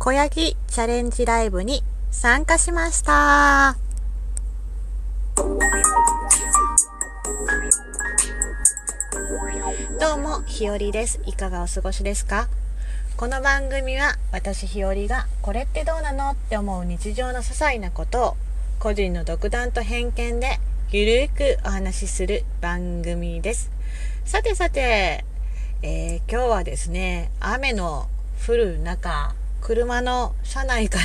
小ヤギチャレンジライブに参加しました。どうも、ひよりです。いかがお過ごしですか？この番組は私ひよりがこれってどうなのって思う日常の些細なことを個人の独断と偏見でゆるくお話しする番組です。さてさて、えー今日はですね、雨の降る中、車の車内から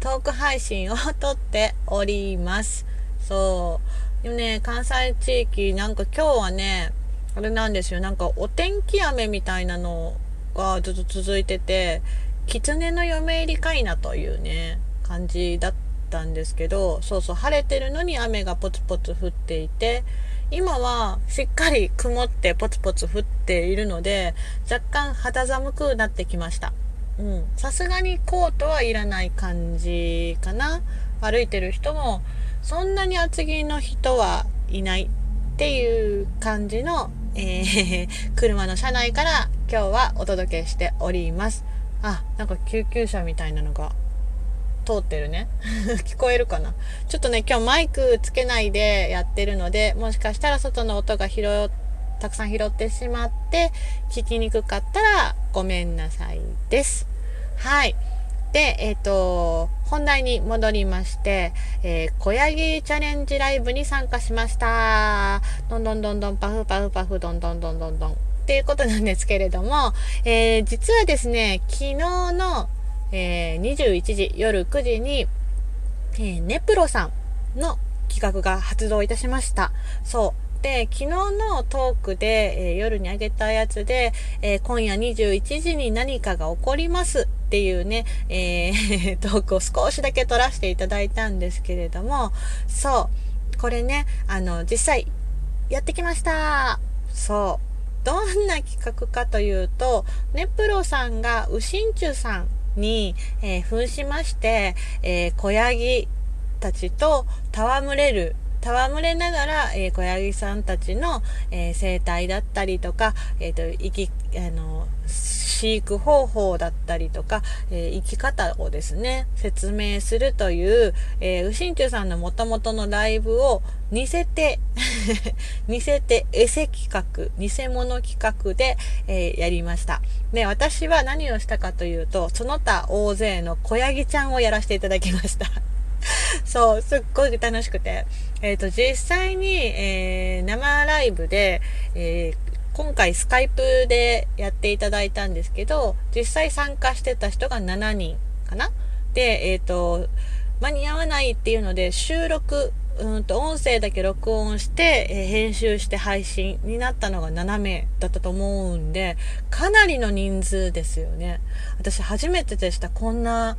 トーク配信を撮っております。そう。でもね、関西地域、なんか今日はね、あれなんですよ、なんかお天気雨みたいなのがずっと続いてて、狐の嫁入りかいなというね、感じだったんですけど、そうそう、晴れてるのに雨がポツポツ降っていて、今はしっかり曇ってポツポツ降っているので、若干肌寒くなってきました。さすがにコートはいらない感じかな。歩いてる人も、そんなに厚着の人はいないっていう感じの、えー 車の車内から今日はお届けしております。あ、なんか救急車みたいなのが通ってるね。聞こえるかなちょっとね、今日マイクつけないでやってるので、もしかしたら外の音が拾う、たくさん拾ってしまって、聞きにくかったらごめんなさいです。はい。で、えっ、と、本題に戻りまして、えー、小ヤギチャレンジライブに参加しました。どんどんどんどんパフパフパフどんどんどんどんどん。っていうことなんですけれども、えー実はですね、昨日の、えー21時、夜9時に、えーネプロさんの企画が発動いたしました。そう。で、昨日のトークで、えー夜にあげたやつで、えー今夜21時に何かが起こりますっていうね、えー トークを少しだけ取らせていただいたんですけれども、そう。これね、あの、実際、やってきました。そう。どんな企画かというと、ネプロさんがウシンチュさんに、えー扮しまして、えー小ヤギたちと戯れる、戯れながら、えー小ヤギさんたちの、えー生態だったりとか、えっ、と、生き、あの、飼育方法だったりとか、えー生き方をですね、説明するという、えー、ウシンチュさんの元々のライブを似せて、似せてエセ企画、偽物企画で、えーやりました。で、私は何をしたかというと、その他大勢の小ヤギちゃんをやらせていただきました。そう、すっごい楽しくて。えっ、と、実際に、えー生ライブで、えー今回スカイプでやっていただいたんですけど、実際参加してた人が7人かな？で、えっ、と、間に合わないっていうので、収録、うんと、音声だけ録音して、えー編集して配信になったのが7名だったと思うんで、かなりの人数ですよね。私初めてでした。こんな、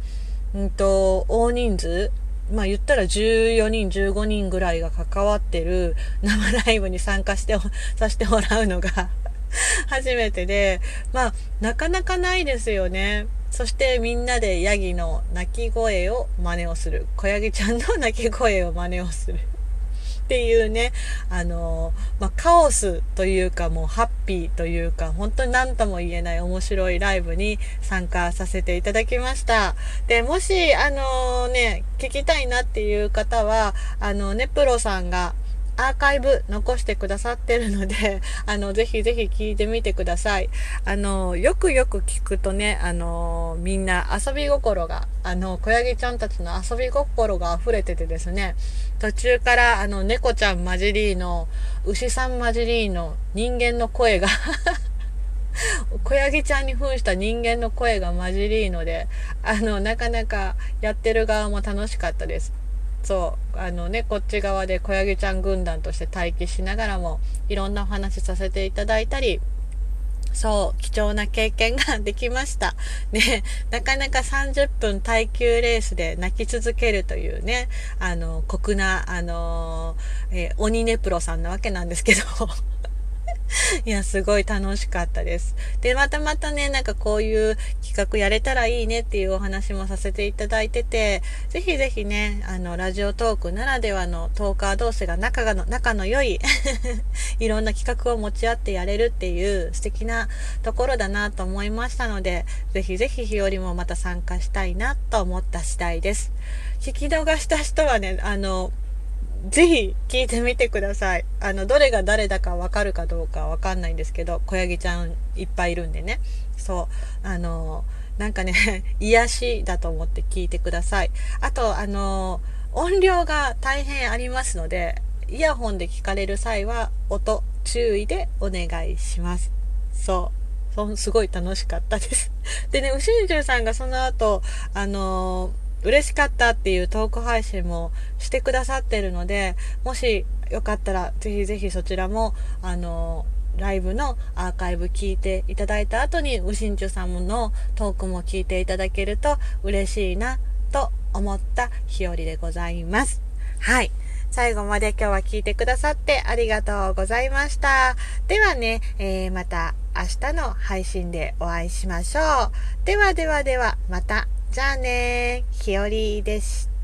うんと、大人数まあ言ったら14人、15人ぐらいが関わってる 生ライブに参加して、させてもらうのが 初めてで、まあなかなかないですよね。そしてみんなでヤギの鳴き声を真似をする。小ヤギちゃんの鳴き声を真似をする。っていうね、あのまあ、カオスというかもうハッピーというか、本当に何とも言えない面白いライブに参加させていただきました。で、もし、あのね、聞きたいなっていう方は、あの、ネプロさんがアーカイブ残してくださってるので、あの、ぜひぜひ聞いてみてください。あの、よくよく聞くとね、あの、みんな遊び心が、あの、小ヤギちゃんたちの遊び心が溢れててですね、途中から、あの、猫ちゃん混じりの、牛さん混じりの人間の声が 小ヤギちゃんに扮した人間の声が混じりので、あの、なかなかやってる側も楽しかったです。そう、あのね、こっち側で小ヤギちゃん軍団として待機しながらも、いろんなお話させていただいたり、そう、貴重な経験ができました。ね、なかなか30分耐久レースで泣き続けるというね、あの、酷な、あの、えー鬼ネプロさんなわけなんですけど、いや、すごい楽しかったです。で、またまたね、なんかこういう企画やれたらいいねっていうお話もさせていただいてて、ぜひぜひね、あの、ラジオトークならではのトーカー同士が仲がの、仲の良い いろんな企画を持ち合ってやれるっていう素敵なところだなと思いましたので、ぜひぜひ日和もまた参加したいなと思った次第です。聞き逃した人はね、あの、ぜひ聞いてみてください。あの、どれが誰だかわかるかどうかわかんないんですけど、小ヤギちゃんいっぱいいるんでね。そう。あの、なんかね、癒しだと思って聞いてください。あと、あの、音量が大変ありますので、イヤホンで聞かれる際は、音注意でお願いします。そう。そすごい楽しかったです。でね、うしんじゅさんがその後、あの嬉しかったっていうトーク配信もしてくださってるので、もしよかったらぜひぜひそちらも、あの、ライブのアーカイブ聞いていただいた後に、ウシンチュさんのトークも聞いていただけると嬉しいなと思った日和でございます。はい。最後まで今日は聞いてくださってありがとうございました。ではね、えー、また明日の配信でお会いしましょう。ではではでは、また。じゃあねひよりでした。